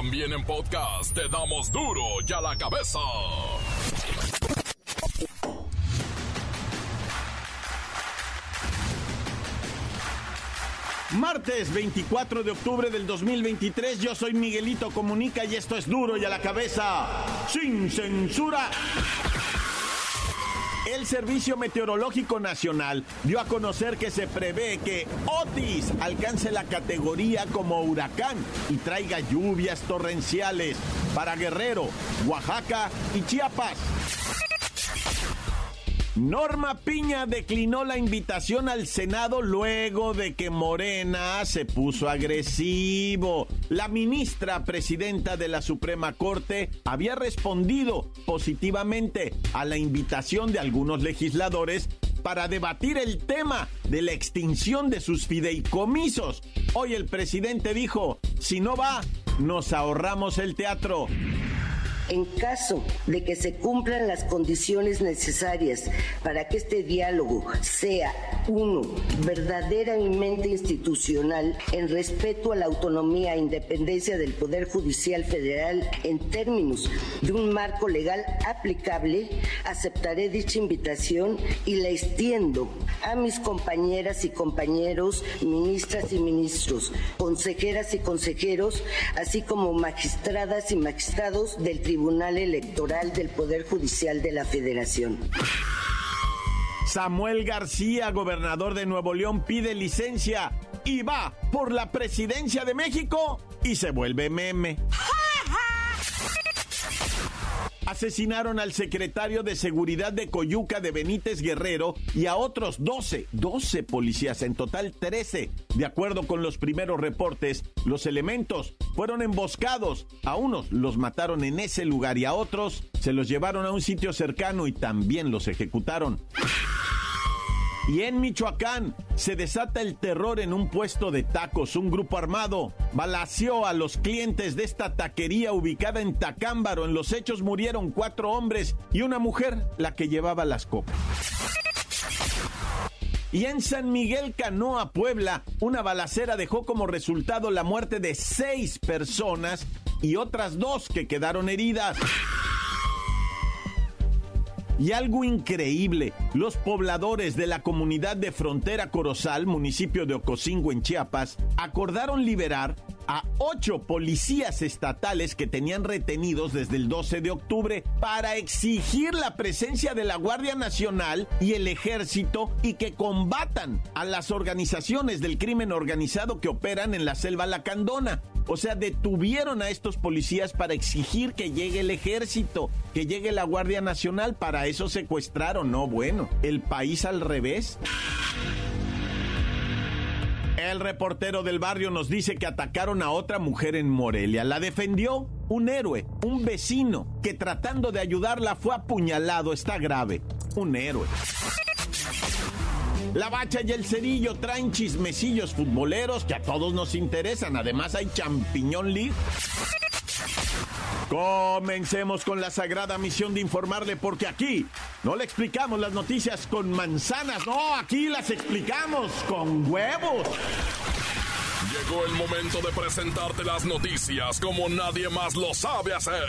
También en podcast te damos duro y a la cabeza. Martes 24 de octubre del 2023, yo soy Miguelito Comunica y esto es duro y a la cabeza, sin censura. El Servicio Meteorológico Nacional dio a conocer que se prevé que Otis alcance la categoría como huracán y traiga lluvias torrenciales para Guerrero, Oaxaca y Chiapas. Norma Piña declinó la invitación al Senado luego de que Morena se puso agresivo. La ministra presidenta de la Suprema Corte había respondido positivamente a la invitación de algunos legisladores para debatir el tema de la extinción de sus fideicomisos. Hoy el presidente dijo, si no va, nos ahorramos el teatro. En caso de que se cumplan las condiciones necesarias para que este diálogo sea, uno, verdaderamente institucional en respeto a la autonomía e independencia del Poder Judicial Federal en términos de un marco legal aplicable, aceptaré dicha invitación y la extiendo a mis compañeras y compañeros, ministras y ministros, consejeras y consejeros, así como magistradas y magistrados del Tribunal Tribunal Electoral del Poder Judicial de la Federación. Samuel García, gobernador de Nuevo León, pide licencia y va por la presidencia de México y se vuelve meme. Asesinaron al secretario de Seguridad de Coyuca de Benítez Guerrero y a otros 12, 12 policías, en total 13. De acuerdo con los primeros reportes, los elementos fueron emboscados. A unos los mataron en ese lugar y a otros se los llevaron a un sitio cercano y también los ejecutaron. Y en Michoacán se desata el terror en un puesto de tacos. Un grupo armado balació a los clientes de esta taquería ubicada en Tacámbaro. En los hechos murieron cuatro hombres y una mujer, la que llevaba las copas. Y en San Miguel Canoa, Puebla, una balacera dejó como resultado la muerte de seis personas y otras dos que quedaron heridas. Y algo increíble, los pobladores de la comunidad de Frontera Corozal, municipio de Ocosingo en Chiapas, acordaron liberar a ocho policías estatales que tenían retenidos desde el 12 de octubre para exigir la presencia de la Guardia Nacional y el Ejército y que combatan a las organizaciones del crimen organizado que operan en la selva lacandona. O sea, detuvieron a estos policías para exigir que llegue el ejército, que llegue la Guardia Nacional. Para eso secuestraron. No, bueno, el país al revés. El reportero del barrio nos dice que atacaron a otra mujer en Morelia. La defendió un héroe, un vecino, que tratando de ayudarla fue apuñalado. Está grave. Un héroe. La bacha y el cerillo traen chismecillos futboleros que a todos nos interesan. Además hay champiñón league. Comencemos con la sagrada misión de informarle porque aquí no le explicamos las noticias con manzanas, no, aquí las explicamos con huevos. Llegó el momento de presentarte las noticias como nadie más lo sabe hacer.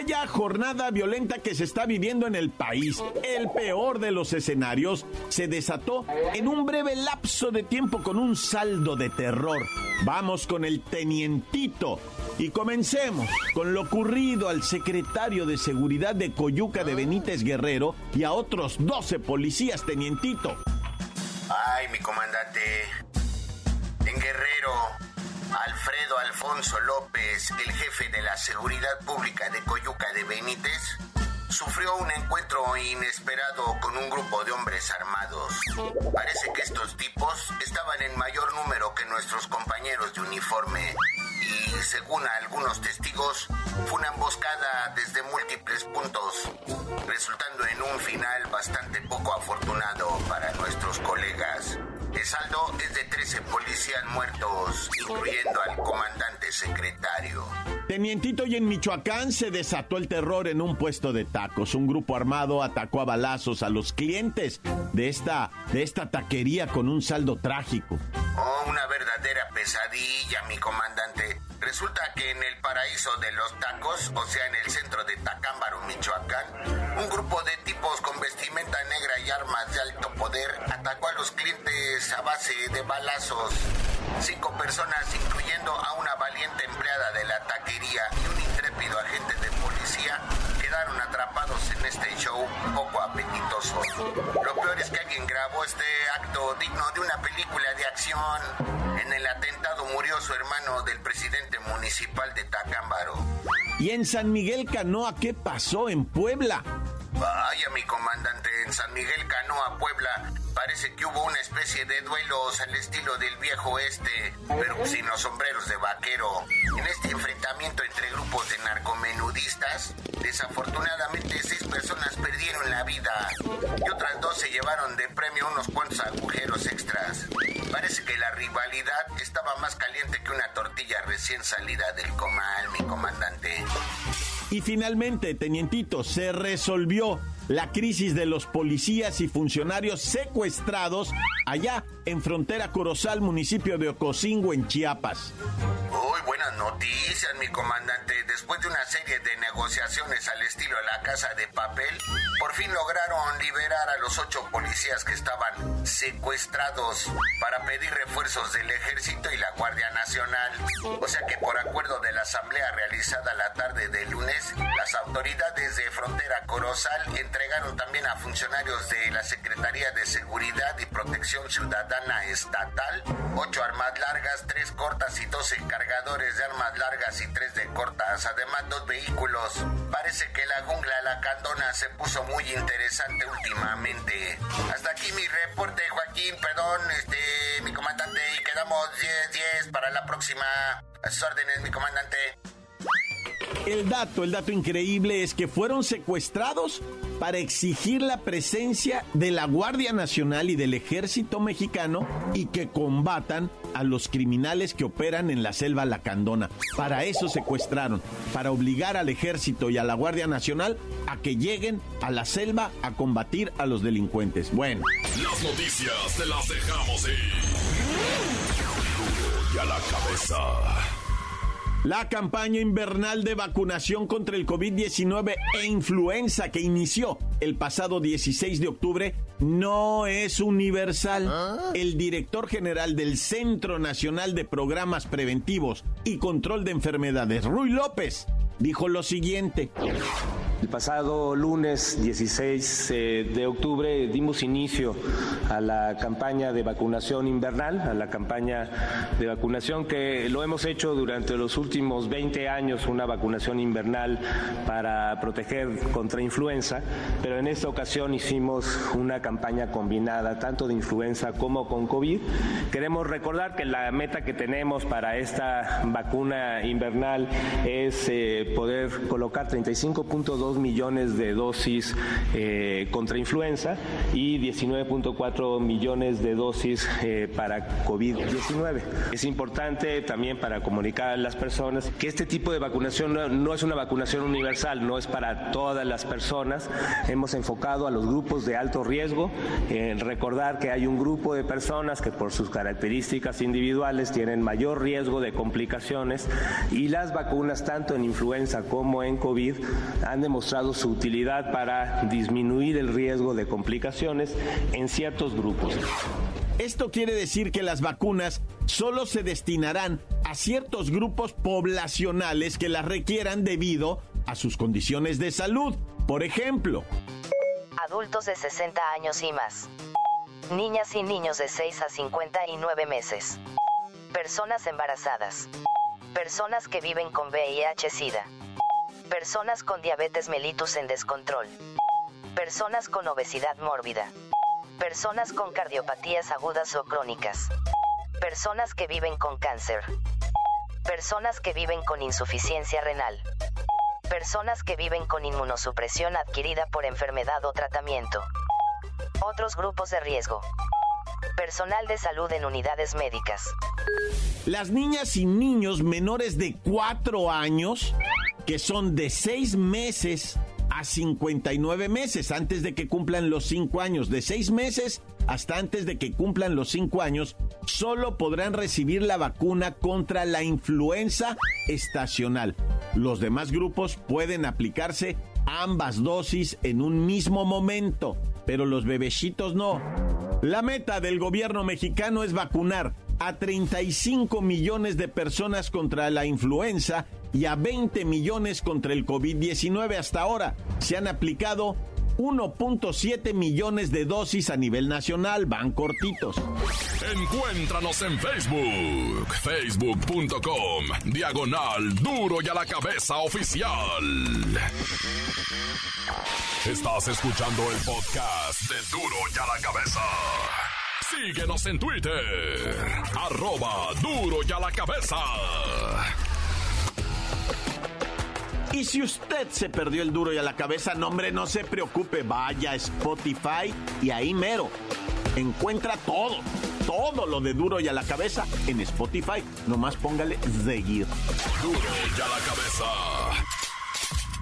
Vaya jornada violenta que se está viviendo en el país. El peor de los escenarios se desató en un breve lapso de tiempo con un saldo de terror. Vamos con el tenientito y comencemos con lo ocurrido al secretario de Seguridad de Coyuca de Benítez Guerrero y a otros 12 policías, tenientito. Ay, mi comandante. En Guerrero, Alfredo Alfonso López, el jefe de la Seguridad Pública de Coyuca de Benítez, sufrió un encuentro inesperado con un grupo de hombres armados. Parece que estos tipos estaban en mayor número que nuestros compañeros de uniforme y según algunos testigos fue una emboscada desde múltiples puntos, resultando en un final bastante poco afortunado para nuestros colegas. El saldo es de 13 policías muertos, incluyendo al comandante secretario. Tenientito y en Michoacán se desató el terror en un puesto de tacos. Un grupo armado atacó a balazos a los clientes de esta, de esta taquería con un saldo trágico. Oh, una verdadera pesadilla, mi comandante. Resulta que en el paraíso de los tacos, o sea, en el centro de Tacámbaro, Michoacán, un grupo de base de balazos. Cinco personas, incluyendo a una valiente empleada de la taquería y un intrépido agente de policía, quedaron atrapados en este show poco apetitoso. Lo peor es que alguien grabó este acto digno de una película de acción. En el atentado murió su hermano del presidente municipal de Tacámbaro. Y en San Miguel Canoa, ¿qué pasó en Puebla? Vaya, mi comandante, en San Miguel Canoa, Puebla, parece que hubo una especie de duelos al estilo del viejo este, pero sin los sombreros de vaquero. En este enfrentamiento entre grupos de narcomenudistas, desafortunadamente seis personas perdieron la vida y otras dos se llevaron de premio unos cuantos agujeros extras. Parece que la rivalidad estaba más caliente que una tortilla recién salida del comal, mi comandante. Y finalmente, tenientito, se resolvió la crisis de los policías y funcionarios secuestrados allá en frontera Corozal, municipio de Ocosingo, en Chiapas. Buenas noticias, mi comandante. Después de una serie de negociaciones al estilo de la casa de papel, por fin lograron liberar a los ocho policías que estaban secuestrados para pedir refuerzos del ejército y la Guardia Nacional. O sea que por acuerdo de la asamblea realizada la tarde del lunes, las autoridades de frontera Corozal entregaron también a funcionarios de la Secretaría de Seguridad Ciudadana Estatal ocho armas largas, tres cortas y dos cargadores de armas largas y tres de cortas, además dos vehículos. Parece que la jungla La Candona se puso muy interesante últimamente. Hasta aquí mi reporte, Joaquín, perdón, este, mi comandante, y quedamos 10-10 para la próxima. A sus órdenes, mi comandante. El dato, el dato increíble es que fueron secuestrados para exigir la presencia de la Guardia Nacional y del Ejército Mexicano y que combatan a los criminales que operan en la selva lacandona. Para eso secuestraron, para obligar al Ejército y a la Guardia Nacional a que lleguen a la selva a combatir a los delincuentes. Bueno. Las noticias te las dejamos ir. Y a la cabeza. La campaña invernal de vacunación contra el COVID-19 e influenza que inició el pasado 16 de octubre no es universal. El director general del Centro Nacional de Programas Preventivos y Control de Enfermedades, Ruy López, dijo lo siguiente. El pasado lunes 16 eh, de octubre dimos inicio a la campaña de vacunación invernal, a la campaña de vacunación que lo hemos hecho durante los últimos 20 años, una vacunación invernal para proteger contra influenza, pero en esta ocasión hicimos una campaña combinada tanto de influenza como con COVID. Queremos recordar que la meta que tenemos para esta vacuna invernal es eh, poder colocar 35.2 millones de dosis eh, contra influenza y 19.4 millones de dosis eh, para COVID-19. Es importante también para comunicar a las personas que este tipo de vacunación no, es una vacunación universal, no es para todas las personas. Hemos enfocado a los grupos de alto riesgo, en recordar que hay un grupo de personas que por sus características individuales tienen mayor riesgo de complicaciones y las vacunas tanto en influenza como en COVID han demostrado demostrado su utilidad para disminuir el riesgo de complicaciones en ciertos grupos. Esto quiere decir que las vacunas solo se destinarán a ciertos grupos poblacionales que las requieran debido a sus condiciones de salud. Por ejemplo, adultos de 60 años y más, niñas y niños de 6 a 59 meses, personas embarazadas, personas que viven con VIH-Sida Personas con diabetes mellitus en descontrol. Personas con obesidad mórbida. Personas con cardiopatías agudas o crónicas. Personas que viven con cáncer. Personas que viven con insuficiencia renal. Personas que viven con inmunosupresión adquirida por enfermedad o tratamiento. Otros grupos de riesgo. Personal de salud en unidades médicas. Las niñas y niños menores de 4 años, que son de 6 meses a 59 meses, antes de que cumplan los 5 años, de 6 meses hasta antes de que cumplan los 5 años, solo podrán recibir la vacuna contra la influenza estacional. Los demás grupos pueden aplicarse ambas dosis en un mismo momento, pero los bebecitos no. La meta del gobierno mexicano es vacunar a 35 millones de personas contra la influenza y a 20 millones contra el COVID-19 hasta ahora. Se han aplicado 1.7 millones de dosis a nivel nacional, van cortitos. Encuéntranos en Facebook, facebook.com, diagonal duro y a la cabeza oficial. Estás escuchando el podcast de duro y a la cabeza. Síguenos en Twitter, arroba duro y a la cabeza. Y si usted se perdió el duro y a la cabeza, no hombre, no se preocupe, vaya a Spotify y ahí mero. Encuentra todo, todo lo de duro y a la cabeza en Spotify. Nomás póngale seguir. Duro y a la cabeza.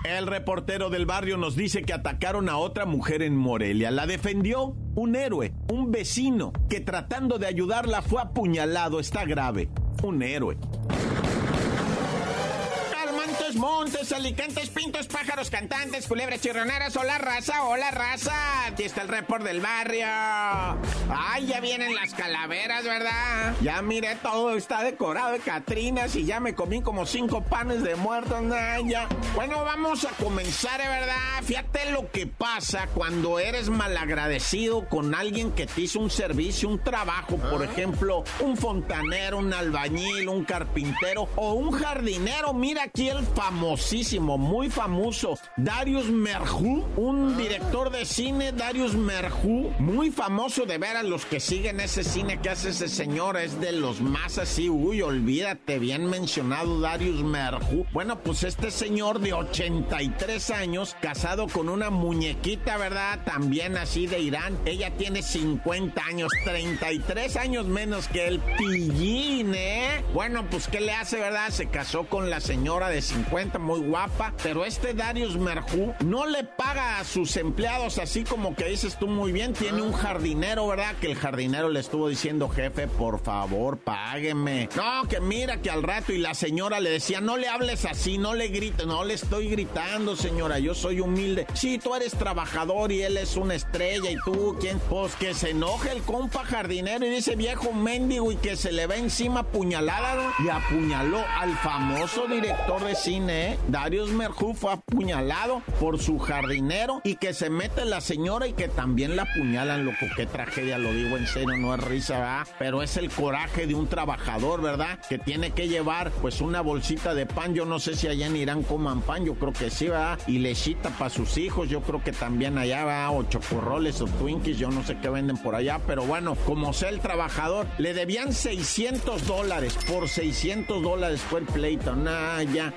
El reportero del barrio nos dice que atacaron a otra mujer en Morelia. La defendió un héroe, un vecino, que tratando de ayudarla fue apuñalado. Está grave. Un héroe. Montes, Alicantes, Pintos, Pájaros, Cantantes, Culebras, Chirroneras, hola raza, hola raza. Aquí está el report del barrio. Ay, ya vienen las calaveras, ¿verdad? Ya miré todo, está decorado de Catrinas y ya me comí como cinco panes de muertos, ya. Bueno, vamos a comenzar, ¿eh, ¿verdad? Fíjate lo que pasa cuando eres malagradecido con alguien que te hizo un servicio, un trabajo, por ejemplo, un fontanero, un albañil, un carpintero o un jardinero. Mira aquí el famosísimo, muy famoso, Darius Merjú, un director de cine, Darius Merjú, muy famoso de ver los que siguen ese cine que hace ese señor, es de los más así, uy, olvídate, bien mencionado Darius Merjú. Bueno, pues este señor de 83 años, casado con una muñequita, ¿verdad? También así de Irán, ella tiene 50 años, 33 años menos que el pillín, ¿eh? Bueno, pues ¿qué le hace, verdad? Se casó con la señora de 50 cuenta muy guapa, pero este Darius Merjú no le paga a sus empleados así como que dices tú muy bien, tiene un jardinero, ¿verdad? Que el jardinero le estuvo diciendo, jefe, por favor, págueme. No, que mira que al rato y la señora le decía, no le hables así, no le grites, no le estoy gritando, señora, yo soy humilde. Sí, tú eres trabajador y él es una estrella y tú, ¿quién? Pues que se enoje el compa jardinero y dice viejo mendigo y que se le ve encima puñalada y apuñaló al famoso director de cine Darius Merjú fue apuñalado por su jardinero y que se mete la señora y que también la apuñalan, loco. Qué tragedia, lo digo en serio, no es risa, ¿verdad? Pero es el coraje de un trabajador, ¿verdad? Que tiene que llevar pues una bolsita de pan. Yo no sé si allá en Irán coman pan, yo creo que sí, ¿verdad? Y lechita para sus hijos, yo creo que también allá, va O chocorroles o Twinkies, yo no sé qué venden por allá, pero bueno, como sea el trabajador, le debían 600 dólares. Por 600 dólares fue el pleito. Nah, ya.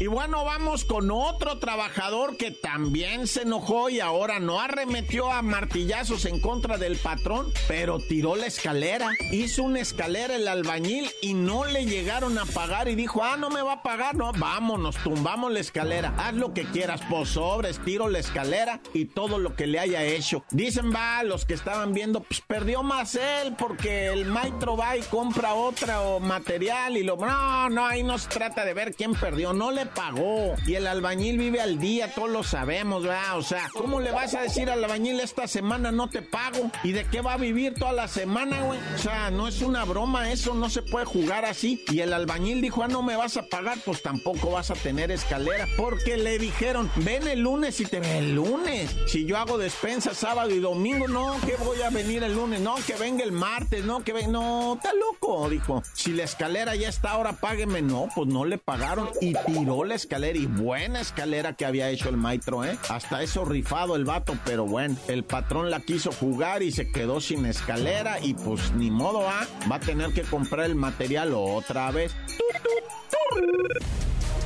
Y bueno, vamos con otro trabajador que también se enojó y ahora no arremetió a martillazos en contra del patrón, pero tiró la escalera. Hizo una escalera el albañil y no le llegaron a pagar y dijo, ah, no me va a pagar, no, vámonos, tumbamos la escalera, haz lo que quieras, pues sobres, tiro la escalera y todo lo que le haya hecho. Dicen, va, los que estaban viendo, pues perdió más él porque el maestro va y compra otra o material y lo... No, no, ahí no se trata de ver quién perdió, no le pagó. Y el albañil vive al día, todos lo sabemos, ¿verdad? O sea, ¿cómo le vas a decir al albañil esta semana no te pago? ¿Y de qué va a vivir toda la semana, güey? O sea, no es una broma, eso no se puede jugar así. Y el albañil dijo, ah, no me vas a pagar, pues tampoco vas a tener escalera. Porque le dijeron, ven el lunes y te ven el lunes. Si yo hago despensa sábado y domingo, no, que voy a venir el lunes, no, que venga el martes, no, que venga, no, está loco, dijo. Si la escalera ya está, ahora págueme, no, pues no le pagaron y tiró escaló la escalera y buena escalera que había hecho el maestro, ¿eh? Hasta eso rifado el vato, pero bueno, el patrón la quiso jugar y se quedó sin escalera y pues ni modo, ¿ah? Va a tener que comprar el material otra vez.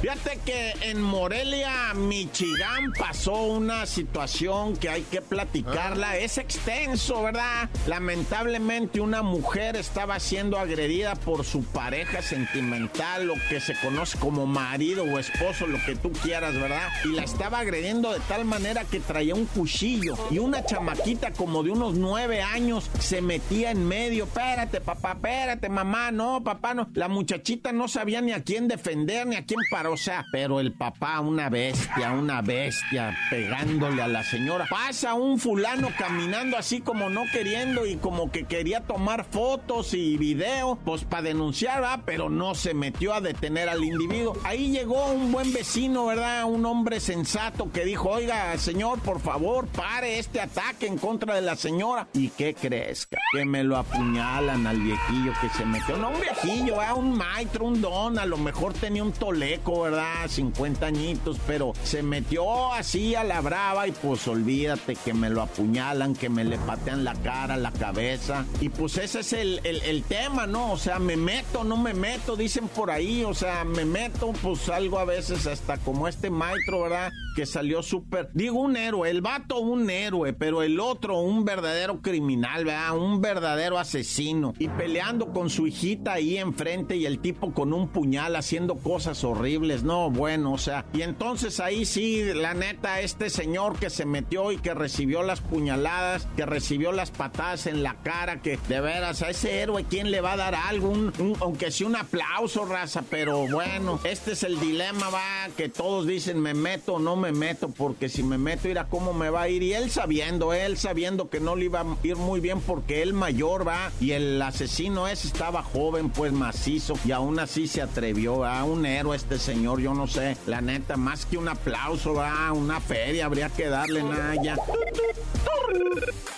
Fíjate que en Morelia, Michigan, pasó una situación que hay que platicarla. Es extenso, ¿verdad? Lamentablemente una mujer estaba siendo agredida por su pareja sentimental, lo que se conoce como marido o esposo, lo que tú quieras, ¿verdad? Y la estaba agrediendo de tal manera que traía un cuchillo y una chamaquita como de unos nueve años se metía en medio. Espérate, papá, espérate, mamá, no, papá, no. La muchachita no sabía ni a quién defender, ni a quién parar o sea, pero el papá, una bestia, una bestia, pegándole a la señora. Pasa un fulano caminando así como no queriendo y como que quería tomar fotos y video, pues para denunciar, ¿verdad? Pero no se metió a detener al individuo. Ahí llegó un buen vecino, ¿verdad? Un hombre sensato que dijo, oiga, señor, por favor, pare este ataque en contra de la señora. ¿Y qué crees? Que me lo apuñalan al viejillo que se metió. No, un viejillo, ¿verdad? Un maestro, un don, a lo mejor tenía un toleco ¿verdad? 50 añitos, pero se metió así a la brava y pues olvídate que me lo apuñalan, que me le patean la cara, la cabeza. Y pues ese es el, el, tema, ¿no? O sea, me meto, no me meto, dicen por ahí, o sea, me meto, pues algo a veces hasta como este maestro, ¿verdad? Que salió súper, digo un héroe, el vato un héroe, pero el otro un verdadero criminal, ¿verdad? Un verdadero asesino. Y peleando con su hijita ahí enfrente y el tipo con un puñal haciendo cosas horribles no, bueno, o sea, y entonces ahí sí, la neta, este señor que se metió y que recibió las puñaladas, que recibió las patadas en la cara, que de veras a ese héroe, ¿quién le va a dar algo? aunque sea un aplauso, raza, pero bueno, este es el dilema, va, que todos dicen, me meto o no me meto, porque si me meto, irá cómo me va a ir, y él sabiendo, él sabiendo que no le iba a ir muy bien porque él mayor va, y el asesino ese estaba joven, pues macizo, y aún así se atrevió, a un héroe este señor yo no sé. La neta, más que un aplauso, va, una feria, habría que darle nada ya.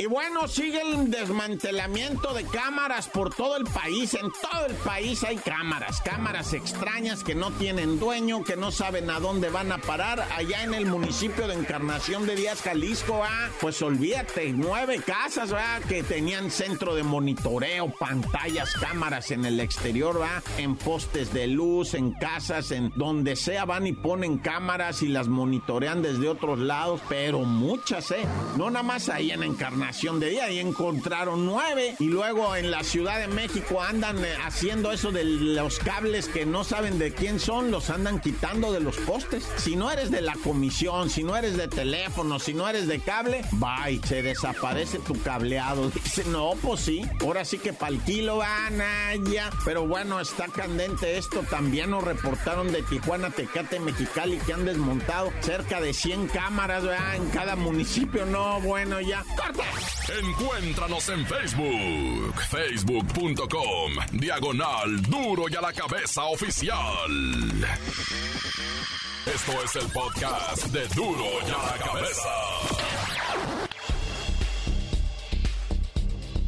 Y bueno, sigue el desmantelamiento de cámaras por todo el país. En todo el país hay cámaras, cámaras extrañas que no tienen dueño, que no saben a dónde van a parar. Allá en el municipio de Encarnación de Díaz, Jalisco, ah, pues olvídate, nueve casas, ¿va? Que tenían centro de monitoreo, pantallas, cámaras en el exterior, va, en postes de luz, en casas, en donde sea van y ponen cámaras y las monitorean desde otros lados, pero muchas, ¿eh? No nada más ahí en Encarnación de Día, y encontraron nueve. Y luego en la Ciudad de México andan eh, haciendo eso de los cables que no saben de quién son, los andan quitando de los postes. Si no eres de la comisión, si no eres de teléfono, si no eres de cable, bye, se desaparece tu cableado. Dice, no, pues sí, ahora sí que pa'l kilo van allá. Pero bueno, está candente esto. También nos reportaron de Tijuana, Tecate, Mexicali que han desmontado cerca de 100 cámaras en cada municipio. No, bueno, ya. ¡Corta! Encuéntranos en Facebook, facebook.com, diagonal duro y a la cabeza oficial. Esto es el podcast de duro y a la cabeza.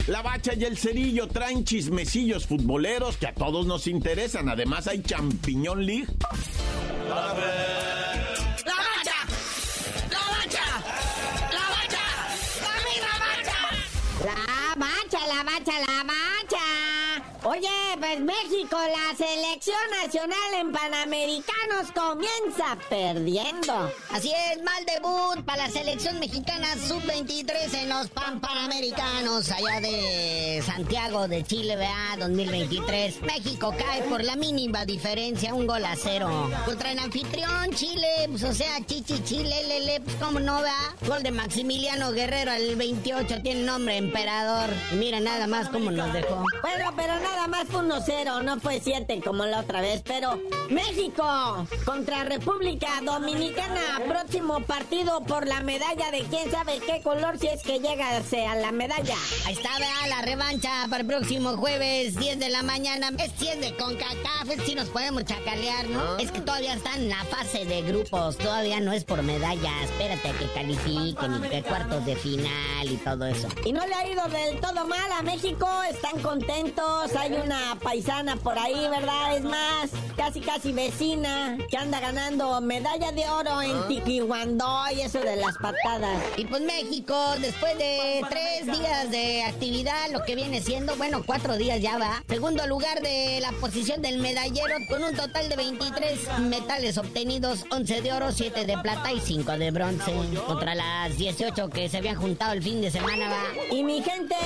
La bacha y el cerillo traen chismecillos futboleros que a todos nos interesan. Además hay champiñón league. Pues México, la selección nacional en Panamericanos comienza perdiendo. Así es, mal debut para la selección mexicana sub-23 en los Pan Panamericanos allá de Santiago de Chile, vea, 2023. México cae por la mínima diferencia, un gol a cero. Contra el anfitrión Chile, pues o sea, Chichi Chile, lele, pues cómo no, vea. Gol de Maximiliano Guerrero al 28, tiene nombre emperador. mira nada más cómo nos dejó. Bueno, pero nada más fue 1-0, no fue 7 como la otra vez, pero México contra República Dominicana, próximo partido por la medalla de quién sabe qué color si es que llega a la medalla. Ahí está, vea, la revancha para el próximo jueves, 10 de la mañana. Es 10 de CONCACAF, si nos podemos chacalear, ¿no? Es que todavía está en la fase de grupos, todavía no es por medalla. Espérate a que califiquen y que cuartos de final y todo eso. Y no le ha ido del todo mal a México, están contentos, hay una paisana por ahí, ¿verdad? Es más, casi casi vecina, que anda ganando medalla de oro en Tiquihuandó y eso de las patadas. Y pues México, después de tres días de actividad, lo que viene siendo, bueno, cuatro días ya va. Segundo lugar de la posición del medallero con un total de 23 metales obtenidos, 11 de oro, 7 de plata y 5 de bronce. Contra las 18 que se habían juntado el fin de semana va. Y mi gente,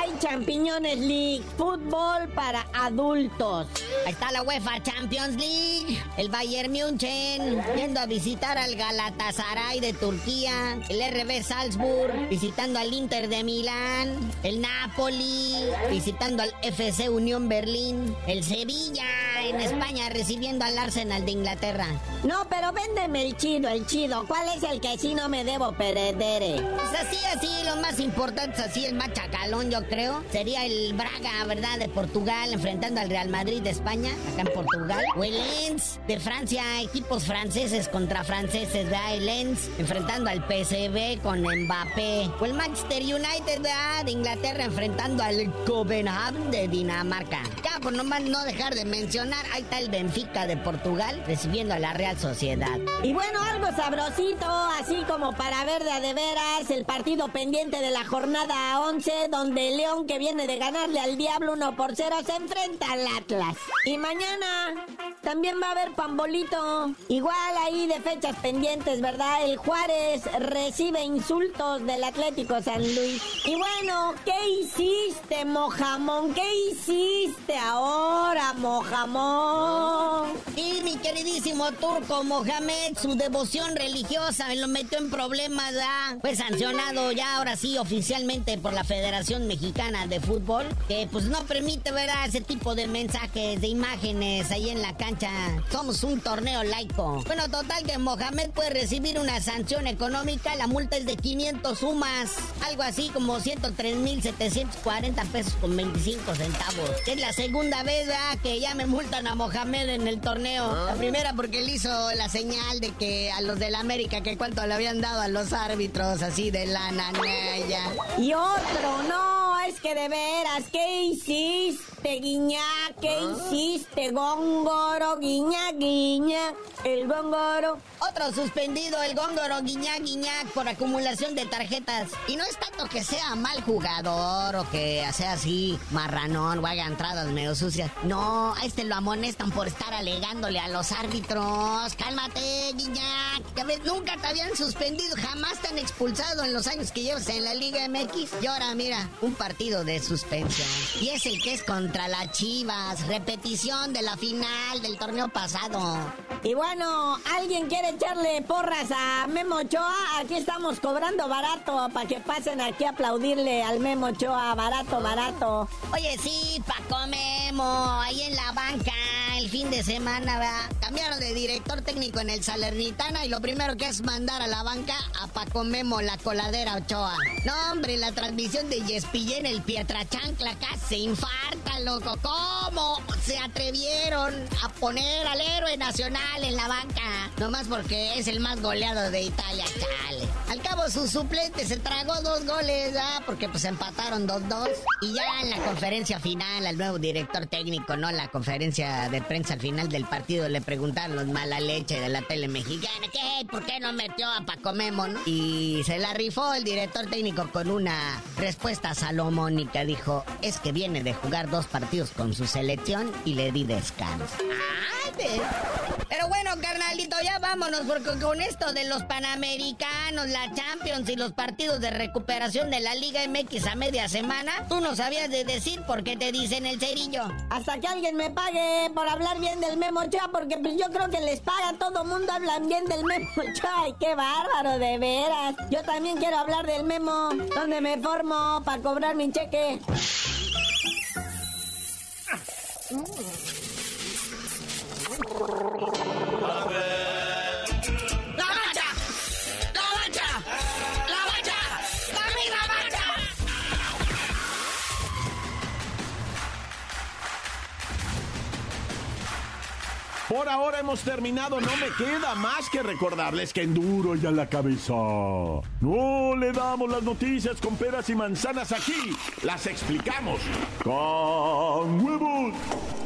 hay Champiñones League, fútbol para adultos. Ahí está la UEFA Champions League. El Bayern München yendo a visitar al Galatasaray de Turquía. El RB Salzburg visitando al Inter de Milán. El Napoli visitando al FC Unión Berlín. El Sevilla en España recibiendo al Arsenal de Inglaterra. No, pero véndeme el chido, el chido. ¿Cuál es el que sí no me debo perder? Pues así, así, lo más importante es así, el machacalón, yo creo. Sería el Braga, ¿verdad? De Portugal enfrentando al Real Madrid de España, acá en Portugal. O el Lens de Francia, equipos franceses contra franceses, ¿verdad? El Lens enfrentando al PSV con Mbappé. O el Manchester United, ¿verdad? De Inglaterra enfrentando al Copenhagen de Dinamarca. Ya, por nomás no dejar de mencionar, ahí está el Benfica de Portugal recibiendo a la Real Sociedad. Y bueno, algo sabrosito, así como para ver de a de veras el partido pendiente de la jornada 11, donde el Que viene de ganarle al Diablo 1 por 0 se enfrenta al Atlas. Y mañana también va a haber pambolito. Igual ahí de fechas pendientes, ¿verdad? El Juárez recibe insultos del Atlético San Luis. Y bueno, ¿qué hiciste, Mojamón? ¿Qué hiciste ahora, Mojamón? Y mi queridísimo turco Mohamed, su devoción religiosa me lo metió en problemas, ¿verdad? Fue sancionado ya ahora sí oficialmente por la Federación Mexicana de Fútbol, que pues no permite, ¿verdad? Ese tipo de mensajes, de imágenes ahí en la cancha. Somos un torneo laico. Bueno, total que Mohamed puede recibir una sanción económica, la multa es de 500 sumas, algo así como 103.740 pesos con 25 centavos. Es la segunda vez, ¿verdad? Que ya me multan a Mohamed en el torneo. La primera porque él hizo la señal de que a los del América, que cuánto le habían dado a los árbitros, así de la nanaya. Y otro, no, es que de veras, ¿qué hiciste, guiña? ¿Qué hiciste, góngoro, guiña, guiña? El góngoro. Otro suspendido, el góngoro Guiñac Guiñac por acumulación de tarjetas. Y no es tanto que sea mal jugador o que sea así marranón o haga entradas medio sucias. No, a este lo amonestan por estar alegándole a los árbitros. Cálmate, Guiñac. Ya ves, nunca te habían suspendido, jamás te han expulsado en los años que llevas en la Liga MX. Y ahora, mira, un partido de suspensión. Y es el que es contra las Chivas. Repetición de la final del torneo pasado. Y bueno, ¿alguien quiere echarle porras a Memo Ochoa? Aquí estamos cobrando barato para que pasen aquí a aplaudirle al Memo Ochoa. Barato, barato. Oye, sí, Paco Memo, ahí en la banca el fin de semana, ¿verdad? Cambiaron de director técnico en el Salernitana y lo primero que es mandar a la banca a Paco Memo, la coladera Ochoa. No, hombre, la transmisión de Yespillén, el Pietrachancla, casi se infarta, loco. ¿Cómo se atrevieron a poner al héroe nacional en la banca? Nomás porque es el más goleado de Italia, chale. Al cabo, su suplente se tragó dos goles, ¿verdad? Porque pues empataron 2-2. Y ya en la conferencia final, al nuevo director técnico, ¿no? La conferencia de prensa al final del partido le preguntaron los mala leche de la tele mexicana, ¿qué? ¿Por qué no metió a Paco Memo? Y se la rifó el director técnico con una respuesta salomónica. Dijo, es que viene de jugar dos partidos con su selección y le di descanso. ¡Ay, de- Pero bueno, carnalito, ya vámonos, porque con esto de los Panamericanos, la Champions y los partidos de recuperación de la Liga MX a media semana, tú no sabías de decir por qué te dicen el cerillo. Hasta que alguien me pague por hablar bien del Memo Ochoa, porque pues yo creo que les paga, todo mundo hablan bien del Memo. Ay, qué bárbaro, de veras. Yo también quiero hablar del Memo, donde me formo para cobrar mi cheque. ¡La Por ahora hemos terminado, no me queda más que recordarles que en duro ya la cabeza. No le damos las noticias con peras y manzanas aquí, las explicamos con huevos.